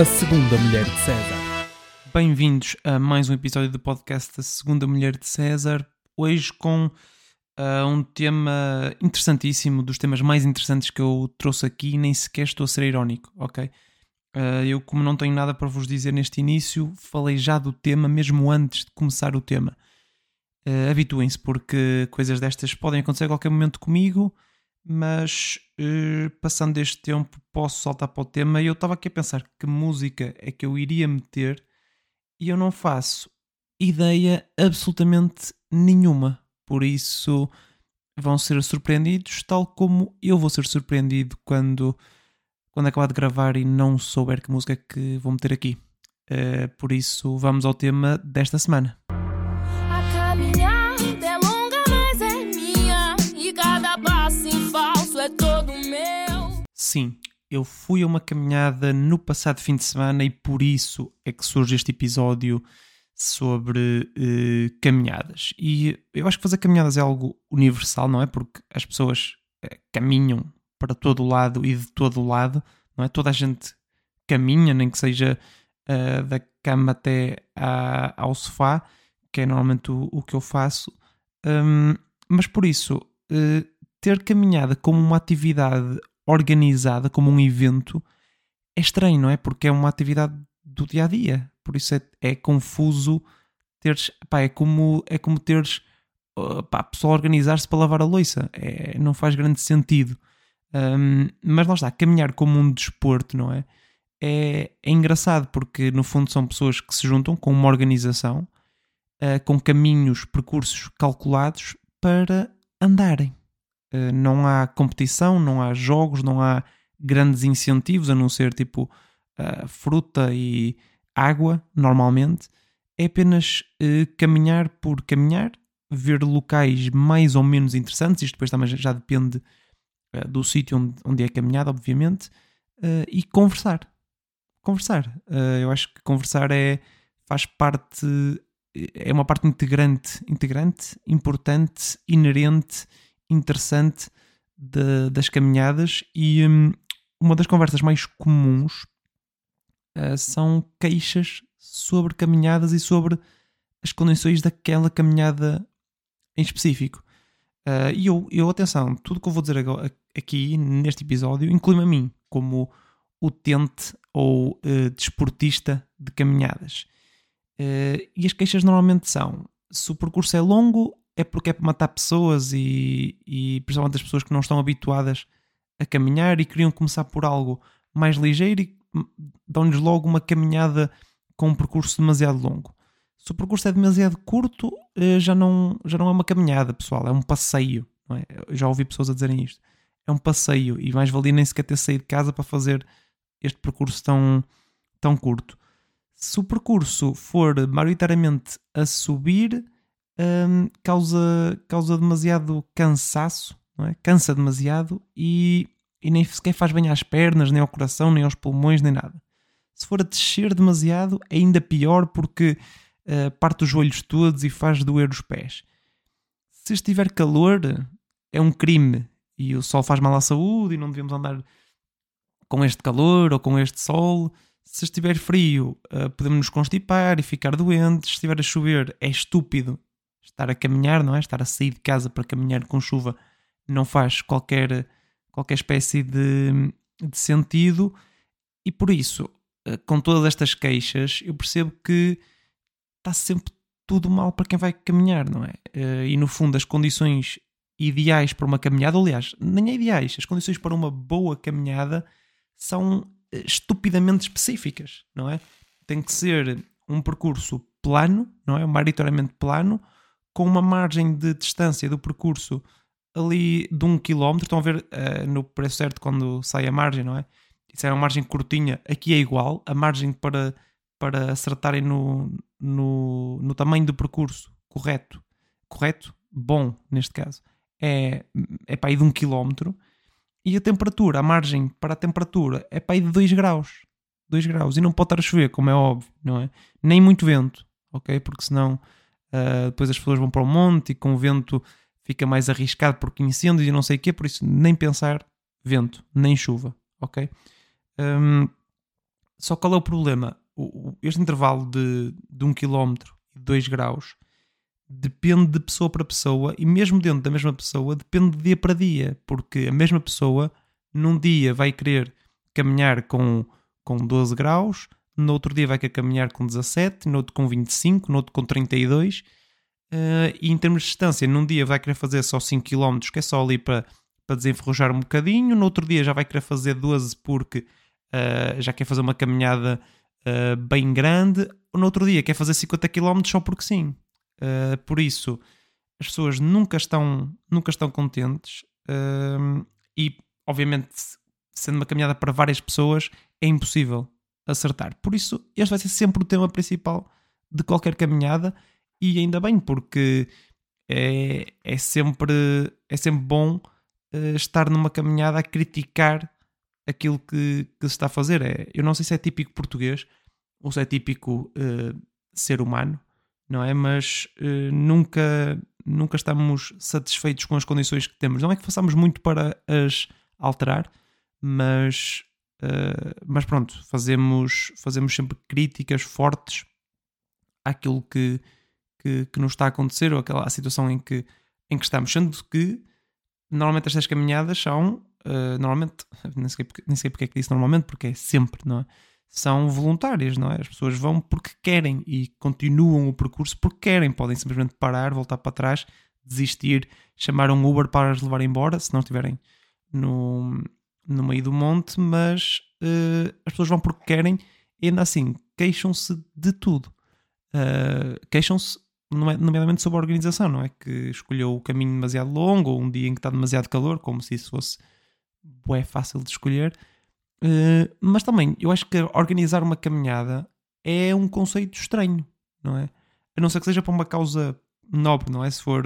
A Segunda Mulher de César. Bem-vindos a mais um episódio do podcast A Segunda Mulher de César. Hoje com uh, um tema interessantíssimo, dos temas mais interessantes que eu trouxe aqui, nem sequer estou a ser irónico, ok? Uh, eu, como não tenho nada para vos dizer neste início, falei já do tema mesmo antes de começar o tema. Uh, Habituem-se, porque coisas destas podem acontecer a qualquer momento comigo mas uh, passando este tempo posso saltar para o tema eu estava aqui a pensar que música é que eu iria meter e eu não faço ideia absolutamente nenhuma. Por isso vão ser surpreendidos, tal como eu vou ser surpreendido quando, quando acabar de gravar e não souber que música é que vou meter aqui. Uh, por isso vamos ao tema desta semana. Sim, eu fui a uma caminhada no passado fim de semana e por isso é que surge este episódio sobre uh, caminhadas. E eu acho que fazer caminhadas é algo universal, não é? Porque as pessoas uh, caminham para todo lado e de todo lado, não é? Toda a gente caminha, nem que seja uh, da cama até à, ao sofá, que é normalmente o, o que eu faço. Um, mas por isso, ter caminhada como uma atividade organizada, como um evento, é estranho, não é? Porque é uma atividade do dia a dia. Por isso é, é confuso teres. Pá, é como, é como teres. Uh, pá, a pessoa organizar-se para lavar a louça. É, não faz grande sentido. Um, mas lá está, caminhar como um desporto, não é? é? É engraçado porque no fundo são pessoas que se juntam com uma organização, uh, com caminhos, percursos calculados para andarem. Eh, não há competição, não há jogos, não há grandes incentivos a não ser tipo fruta e água, normalmente. É apenas uh, caminhar por caminhar, ver locais mais ou menos interessantes, isto depois também já depende uh, do sítio onde é caminhada, obviamente, e conversar. Conversar. eu acho que conversar é, faz parte, é uma parte integrante, integrante, importante, inerente interessante de, das caminhadas e um, uma das conversas mais comuns uh, são queixas sobre caminhadas e sobre as condições daquela caminhada em específico. Uh, e eu, eu, atenção, tudo que eu vou dizer agora, aqui neste episódio inclui-me a mim como utente ou uh, desportista de caminhadas. Uh, e as queixas normalmente são: se o percurso é longo, é porque é para matar pessoas e, e principalmente as pessoas que não estão habituadas a caminhar e queriam começar por algo mais ligeiro e dão-lhes logo uma caminhada com um percurso demasiado longo. Se o percurso é demasiado curto, eh, já não, já não é uma caminhada, pessoal, é um passeio. É? Já ouvi pessoas a dizerem isto. É um passeio e mais valia nem sequer ter saído de casa para fazer este percurso tão, tão curto. Se o percurso for maioritariamente a subir, um, causa, causa demasiado cansaço, não é? cansa demasiado e, e nem sequer faz bem às pernas, nem ao coração, nem aos pulmões, nem nada. Se for a descer demasiado, é ainda pior porque uh, parte os joelhos todos e faz doer os pés. Se estiver calor, é um crime e o sol faz mal à saúde e não devemos andar com este calor ou com este sol. Se estiver frio, uh, podemos nos constipar e ficar doentes. Se estiver a chover, é estúpido estar a caminhar, não é? Estar a sair de casa para caminhar com chuva não faz qualquer, qualquer espécie de, de sentido e por isso, eh, com todas estas queixas, eu percebo que está sempre tudo mal para quem vai caminhar, não é? Eh, e no fundo, as condições ideais para uma caminhada, aliás, nem é ideais, as condições para uma boa caminhada são eh, estupidamente específicas, não é? Tem que ser um percurso plano, não é? Maioritariamente plano, com uma margem de distância do percurso ali de um quilómetro. Estão a ver uh, no preço certo quando sai a margem, não é? Isso é uma margem curtinha. Aqui é igual. A margem para, para acertarem no, no, no tamanho do percurso correto, correto, bom neste caso, é, é para aí de um quilómetro. E a temperatura, a margem para a temperatura é para aí de 2 graus. 2 graus. E não pode estar a chover, como é óbvio, não é? Nem muito vento, ok? Porque senão Uh, depois as pessoas vão para o monte e com o vento fica mais arriscado porque incêndios e não sei o quê, por isso nem pensar vento, nem chuva, ok? Um, Só qual é o problema? O, o, este intervalo de, de 1 km e 2 graus depende de pessoa para pessoa e mesmo dentro da mesma pessoa depende de dia para dia, porque a mesma pessoa num dia vai querer caminhar com, com 12 graus, no outro dia vai querer caminhar com 17, no outro com 25, no outro com 32 Uh, e em termos de distância, num dia vai querer fazer só 5 km, que é só ali para, para desenferrujar um bocadinho, no outro dia já vai querer fazer 12 porque uh, já quer fazer uma caminhada uh, bem grande, no outro dia quer fazer 50 km só porque sim. por isso, as pessoas nunca estão, nunca estão contentes e, obviamente, sendo uma caminhada para várias pessoas, é impossível acertar. Por isso, este vai ser sempre o tema principal de qualquer caminhada e ainda bem, porque é, é, sempre, é sempre bom uh, estar numa caminhada a criticar aquilo que, que, se está a fazer. É, eu não sei se é típico português ou se é típico uh, ser humano, não é? Mas uh, nunca, nunca estamos satisfeitos com as condições que temos. Não é que façamos muito para as alterar, mas, mas pronto, fazemos, fazemos sempre críticas fortes àquilo que, que, que nos está a acontecer ou aquela a situação em que, em que estamos. Sendo que normalmente estas caminhadas são, uh, normalmente, nem sei, nem sei porque é que disse normalmente, porque é sempre, não é? São voluntárias, não é? As pessoas vão porque querem e continuam o percurso porque querem. Podem simplesmente parar, voltar para trás, desistir, chamar um Uber para as levar embora, se não estiverem no, no meio do monte, mas uh, as pessoas vão porque querem e ainda assim queixam-se de tudo. Uh, queixam-se nomeadamente sobre a organização, não é? Que escolheu o caminho demasiado longo ou um dia em que está demasiado calor, como se isso fosse é fácil de escolher. Uh, mas também, eu acho que organizar uma caminhada é um conceito estranho, não é? A não ser que seja para uma causa nobre, não é? Se for,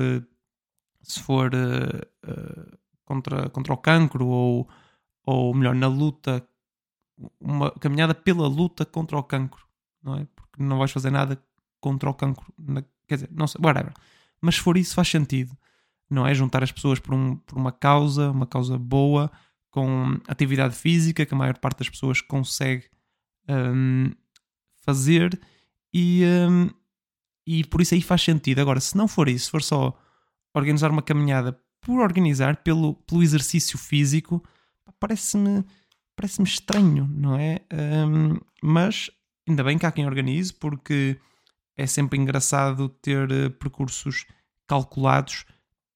se for uh, contra, contra o cancro ou, ou melhor, na luta, uma caminhada pela luta contra o cancro, não é? Porque não vais fazer nada contra o cancro na, Quer dizer, não sei, whatever. Mas se for isso, faz sentido, não é? Juntar as pessoas por, um, por uma causa, uma causa boa, com atividade física, que a maior parte das pessoas consegue um, fazer, e, um, e por isso aí faz sentido. Agora, se não for isso, se for só organizar uma caminhada por organizar, pelo, pelo exercício físico, parece-me parece-me estranho, não é? Um, mas ainda bem que há quem organize, porque é sempre engraçado ter uh, percursos calculados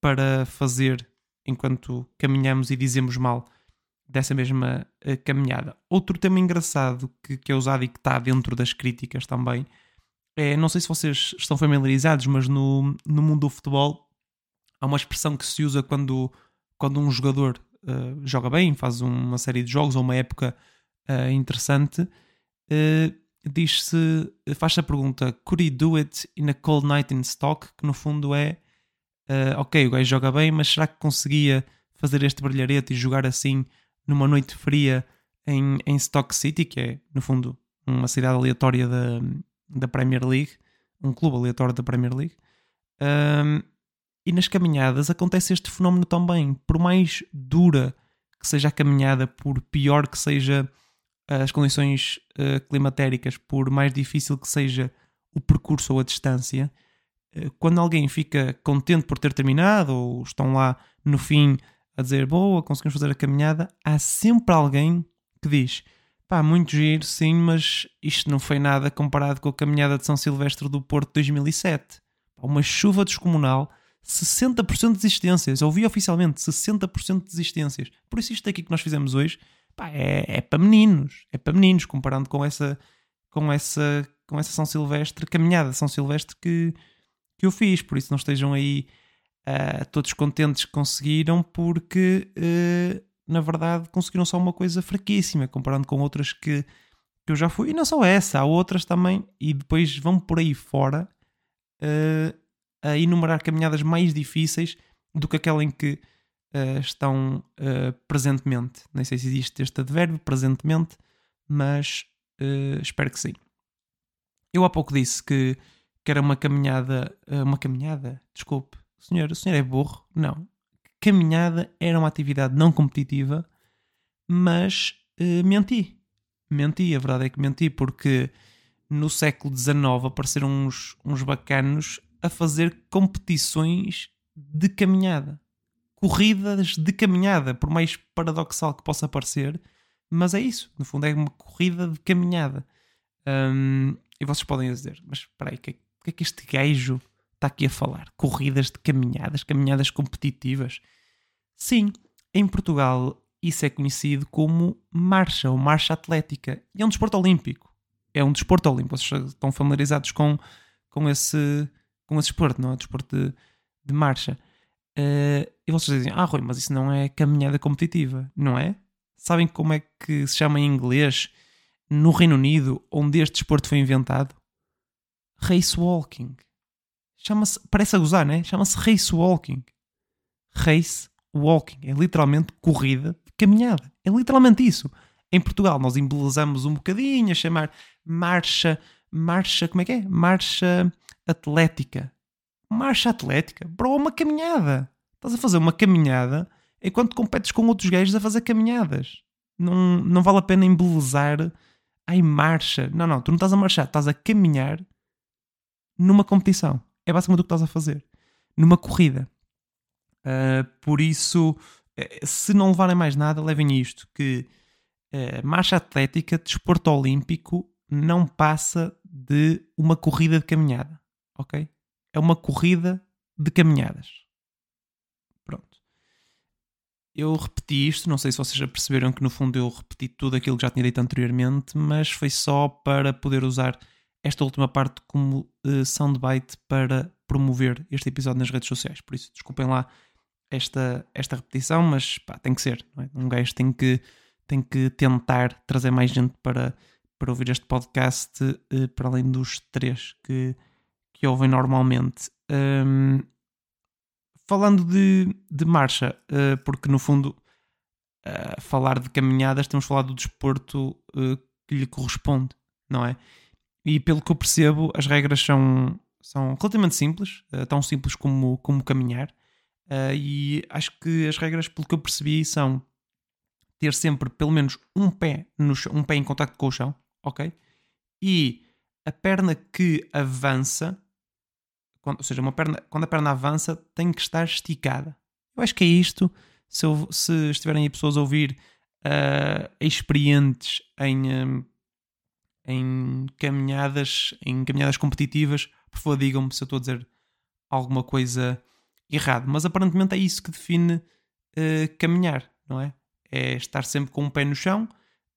para fazer enquanto caminhamos e dizemos mal dessa mesma uh, caminhada. Outro tema engraçado que, que é usado e que está dentro das críticas também é, não sei se vocês estão familiarizados, mas no, no mundo do futebol há uma expressão que se usa quando, quando um jogador uh, joga bem, faz uma série de jogos ou uma época interessante diz-se, faz-se a pergunta: Could he do it in a cold night in stock? Que no fundo é: uh, ok, o gajo joga bem, mas será que conseguia fazer este brilharete e jogar assim numa noite fria em, em Stock City, que é no fundo uma cidade aleatória da, da Premier League, um clube aleatório da Premier League? Um, e nas caminhadas acontece este fenómeno também. Por mais dura que seja a caminhada, por pior que seja as condições uh, climatéricas, por mais difícil que seja o percurso ou a distância, uh, quando alguém fica contente por ter terminado ou estão lá no fim a dizer boa, conseguimos fazer a caminhada, há sempre alguém que diz pá, muito giro, sim, mas isto não foi nada comparado com a caminhada de São Silvestre do Porto de 2007. Uma chuva descomunal, 60% de desistências. Ouvi oficialmente 60% de desistências. Por isso, isto aqui que nós fizemos hoje pá, é, é para meninos, é para meninos, comparando com essa, com essa, com essa São Silvestre, caminhada São Silvestre que, que eu fiz. Por isso não estejam aí uh, todos contentes que conseguiram, porque uh, na verdade conseguiram só uma coisa fraquíssima, comparando com outras que, que eu já fui. E não só essa, há outras também, e depois vão por aí fora uh, a enumerar caminhadas mais difíceis do que aquela em que uh, estão uh, presentemente. Nem sei se existe este advérbio, presentemente, mas uh, espero que sim. Eu há pouco disse que, que era uma caminhada. uma caminhada? Desculpe. O senhor, o senhor é burro? Não. Caminhada era uma atividade não competitiva, mas menti. menti, a verdade é que menti, porque no século XIX apareceram uns, uns bacanos a fazer competições de caminhada. Corridas de caminhada, por mais paradoxal que possa parecer, mas é isso. No fundo, é uma corrida de caminhada. Um, e vocês podem dizer, mas espera aí, o que, que, é que este gajo está aqui a falar? Corridas de caminhadas, caminhadas competitivas? Sim, em Portugal isso é conhecido como marcha ou marcha atlética. E é um desporto olímpico. É um desporto olímpico. Vocês estão familiarizados com, com, esse, com esse desporto, não é? Desporto de, de marcha. Uh, e vocês dizem, ah, Rui, mas isso não é caminhada competitiva, não é? Sabem como é que se chama em inglês no Reino Unido, onde este desporto foi inventado? Race walking. Chama-se, parece a gozar, né? Chama-se race walking. Race walking. É literalmente corrida de caminhada. É literalmente isso. Em Portugal nós embelezamos um bocadinho a chamar marcha, marcha, como é que é? Marcha atlética. Marcha atlética? Bro, uma caminhada. Estás a fazer uma caminhada enquanto competes com outros gajos a fazer caminhadas. Não, não vale a pena embelezar. Ai, marcha. Não, não, tu não estás a marchar, estás a caminhar numa competição. É basicamente o que estás a fazer. Numa corrida. Uh, por isso, eh, se não levarem mais nada, levem isto: que uh, marcha atlética, desporto olímpico, não passa de uma corrida de caminhada. Ok? É uma corrida de caminhadas. Pronto. Eu repeti isto, não sei se vocês já perceberam que no fundo eu repeti tudo aquilo que já tinha dito anteriormente, mas foi só para poder usar esta última parte como uh, soundbite para promover este episódio nas redes sociais. Por isso, desculpem lá esta, esta repetição, mas pá, tem que ser. É? Um gajo tem que, tem que tentar trazer mais gente para, para ouvir este podcast, uh, para além dos três que, que ouvem normalmente. Um, falando de, de marcha, uh, porque no fundo, uh, falar de caminhadas, temos falado do desporto que lhe corresponde, não é? E pelo que eu percebo, as regras são, são relativamente simples, tão simples como, como caminhar. Uh, e acho que as regras, pelo que eu percebi, são ter sempre pelo menos um pé, no chão, um pé em contato com o chão, ok? E a perna que avança, ou seja, uma perna, quando a perna avança, tem que estar esticada. Eu acho que é isto. Se, eu, se estiverem aí pessoas a ouvir uh, experientes em, um, em caminhadas, em caminhadas competitivas, por favor digam-me se eu estou a dizer alguma coisa errado, mas aparentemente é isso que define uh, caminhar, não é? É estar sempre com um pé no chão,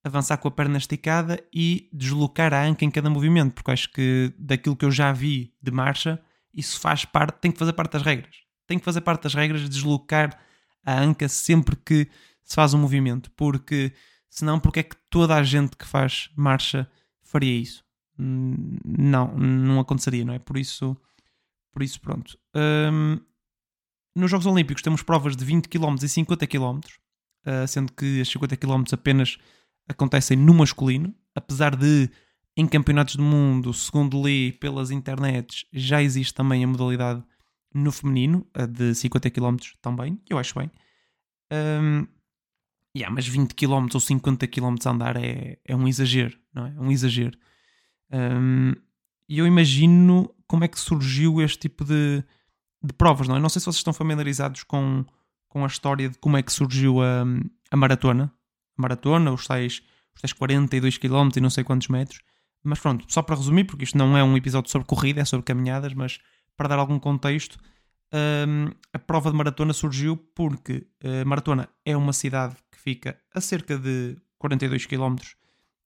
avançar com a perna esticada e deslocar a anca em cada movimento, porque acho que daquilo que eu já vi de marcha, isso faz parte, tem que fazer parte das regras. Tem que fazer parte das regras deslocar a anca sempre que se faz um movimento, porque senão, porque é que toda a gente que faz marcha faria isso? Hum, não, não aconteceria, não é? Por isso, por isso pronto. Hum, nos Jogos Olímpicos temos provas de 20 km e 50 km, uh, sendo que as 50 km apenas acontecem no masculino, apesar de em campeonatos do mundo, segundo li pelas internets, já existe também a modalidade no feminino, a de 50 km também, eu acho bem. Um, yeah, mas 20 km ou 50 km a andar é, é um exagero, não é? É um exagero. E eu imagino como é que surgiu este tipo de, de provas, não é? Não sei se vocês estão familiarizados com, com a história de como é que surgiu a, a maratona. A maratona, os tais, os tais 42 km e não sei quantos metros. Mas pronto, só para resumir, porque isto não é um episódio sobre corrida, é sobre caminhadas, mas para dar algum contexto, um, a prova de maratona surgiu porque a maratona é uma cidade que fica a cerca de 42 km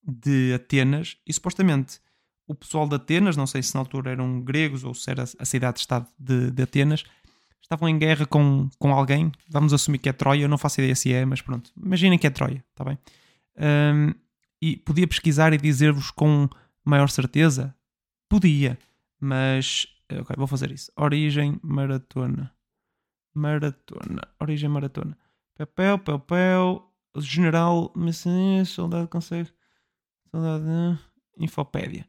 de Atenas e supostamente o pessoal de Atenas, não sei se na altura eram gregos ou se era a cidade-estado de, de, Atenas, estavam em guerra com, com alguém. Vamos assumir que é Troia, eu não faço ideia se é, mas pronto. Imaginem que é Troia, está bem? Um, e podia pesquisar e dizer-vos com maior certeza? Podia, mas. Ok, vou fazer isso. Origem maratona. Maratona. Origem maratona. Papel, papel. General. Soldado consegue. Soldado. Infopédia.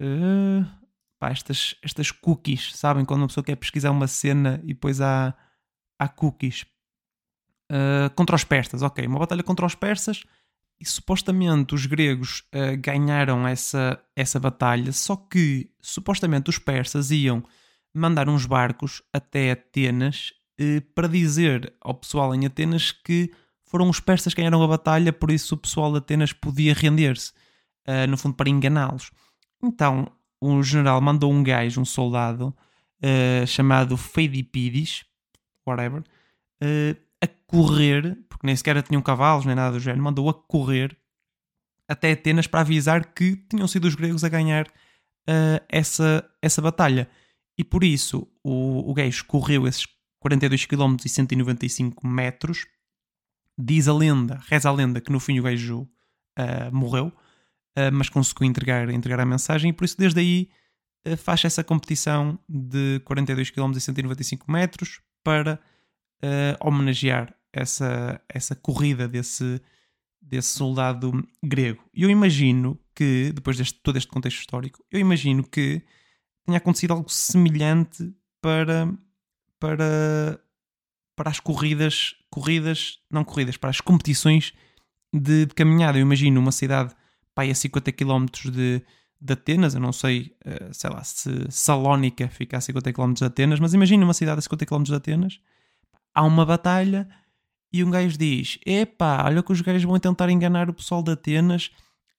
Uh, pá, estas, estas cookies, sabem? Quando uma pessoa quer pesquisar uma cena e depois há, há cookies. Uh, contra os persas, ok. Uma batalha contra os persas e supostamente os gregos uh, ganharam essa, essa batalha, só que supostamente os persas iam mandar uns barcos até Atenas uh, para dizer ao pessoal em Atenas que foram os persas que ganharam a batalha, por isso o pessoal de Atenas podia render-se, uh, no fundo para enganá-los. Então o general mandou um gajo, um soldado, chamado Feidipides, whatever, a correr, porque nem sequer tinham cavalos nem nada do género, mandou a correr até Atenas para avisar que tinham sido os gregos a ganhar uh, essa, essa batalha. E por isso o, o gajo correu esses 42 km e 195 metros. Diz a lenda, reza a lenda, que no fim o gajo uh, morreu, uh, mas conseguiu entregar, entregar a mensagem e por isso desde aí faz essa competição de 42 km e 195 metros para uh, homenagear essa, essa corrida desse, desse soldado grego. E eu imagino que, depois de todo este contexto histórico, eu imagino que tenha acontecido algo semelhante para, para, para as corridas, corridas, não corridas, para as competições de, de caminhada. Eu imagino uma cidade pá, a 50 km de, de Atenas, eu não sei, uh, sei lá, se Salónica fica a 50 km de Atenas, mas imagino uma cidade a 50 km de Atenas há uma batalha e um gajo diz: Epá, olha que os gajos vão tentar enganar o pessoal de Atenas,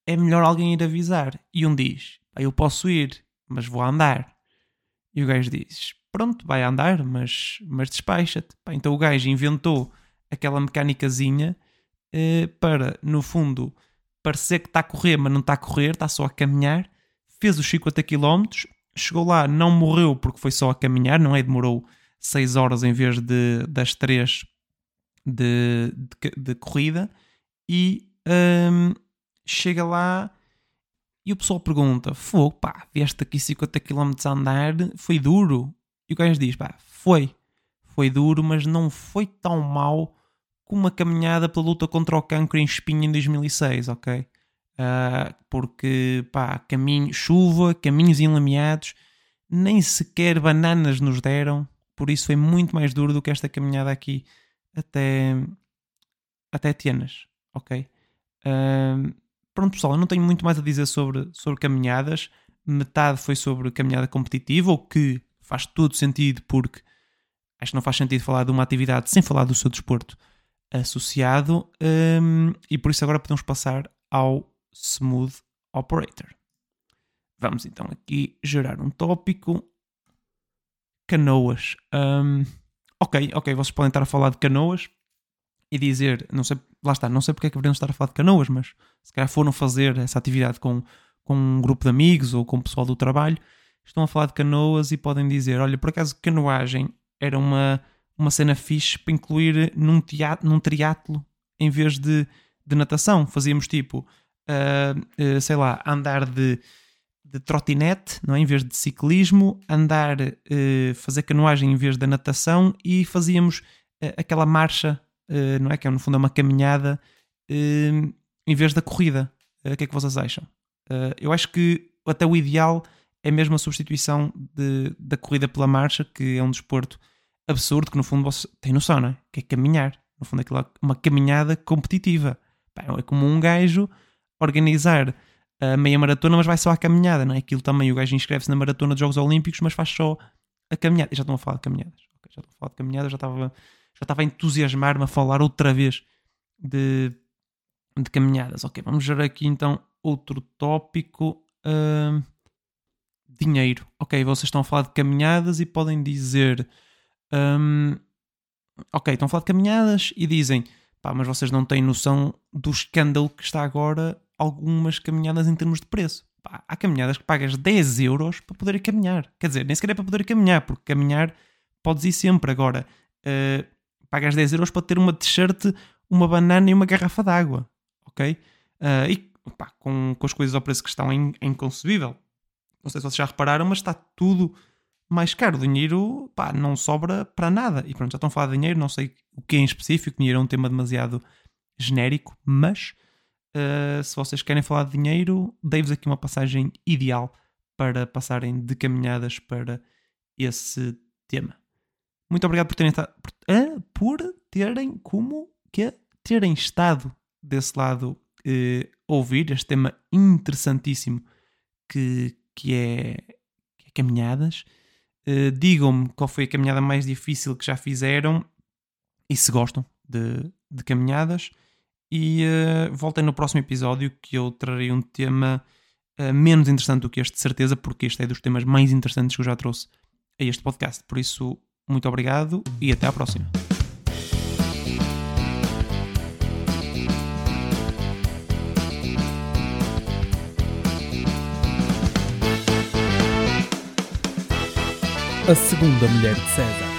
é melhor alguém ir avisar. E um diz: Eu posso ir, mas vou andar. E o gajo diz: Pronto, vai andar, mas, mas despacha-te. Então o gajo inventou aquela mecânicazinha eh, para, no fundo, parecer que está a correr, mas não está a correr, está só a caminhar. Fez os 50 km, chegou lá, não morreu porque foi só a caminhar, não é? Demorou 6 horas em vez de, das 3 de, de, de corrida e um, chega lá e o pessoal pergunta: Fogo, pá, vieste aqui 50 km a andar, foi duro? E o gajo diz: pá, foi, foi duro, mas não foi tão mal como uma caminhada pela luta contra o cancro em Espinho em 2006, ok? Uh, porque, pá, caminho, chuva, caminhos enlameados, nem sequer bananas nos deram, por isso foi muito mais duro do que esta caminhada aqui até, até Tianas, ok? Uh, pronto, pessoal, eu não tenho muito mais a dizer sobre, sobre caminhadas. Metade foi sobre caminhada competitiva, o que faz todo sentido, porque acho que não faz sentido falar de uma atividade sem falar do seu desporto associado. Um, e por isso agora podemos passar ao Smooth Operator. Vamos então aqui gerar um tópico canoas. Um, ok, ok, vocês podem estar a falar de canoas e dizer, não sei, lá está, não sei porque é que deveriam estar a falar de canoas, mas se calhar foram fazer essa atividade com, com um grupo de amigos ou com o pessoal do trabalho, estão a falar de canoas e podem dizer, olha, por acaso canoagem era uma, uma cena fixe para incluir num, teatro, num triatlo em vez de, de natação. Fazíamos tipo, uh, uh, sei lá, andar de de trotinete, não é? em vez de ciclismo, andar, uh, fazer canoagem em vez da natação e fazíamos uh, aquela marcha, uh, não é? Que é no fundo é uma caminhada em vez da corrida. O que é que vocês acham? eu acho que até o ideal é mesmo a substituição de, da corrida pela marcha, que é um desporto absurdo, que no fundo você tem noção, não é? Que é caminhar. No fundo é uma caminhada competitiva. é como um gajo organizar a meia maratona, mas vai só à caminhada, não é? Aquilo também, o gajo inscreve-se na maratona dos Jogos Olímpicos, mas faz só a caminhada. Já estão a falar de caminhadas. Já estão a falar de caminhadas, já estava, já estava a entusiasmar-me a falar outra vez de, de caminhadas. Ok, vamos ver aqui então outro tópico. Uh, dinheiro. Ok, vocês estão a falar de caminhadas e podem dizer. Um, ok, estão a falar de caminhadas e dizem. Pá, mas vocês não têm noção do escândalo que está agora algumas caminhadas em termos de preço. Pá, há caminhadas que pagas 10 euros para poder caminhar. Quer dizer, nem sequer é para poder caminhar, porque caminhar podes ir sempre. Agora, uh, pagas 10 euros para ter uma t-shirt, uma banana e uma garrafa d'água. Ok? Uh, e pá, com, com as coisas ao preço que estão, é, é inconcebível. Não sei se vocês já repararam, mas está tudo mais caro. O dinheiro pá, não sobra para nada. E pronto, já estão a falar de dinheiro, não sei o que é em específico, dinheiro é um tema demasiado genérico, mas Uh, se vocês querem falar de dinheiro, dei-vos aqui uma passagem ideal para passarem de caminhadas para esse tema. Muito obrigado por terem uh, por terem como que terem estado desse lado ouvir este tema interessantíssimo que, que, é, que é caminhadas. Uh, Digam-me qual foi a caminhada mais difícil que já fizeram e se gostam de, de caminhadas. E uh, voltem no próximo episódio que eu trarei um tema uh, menos interessante do que este, de certeza, porque este é dos temas mais interessantes que eu já trouxe a este podcast. Por isso, muito obrigado e até à próxima. A segunda mulher de César.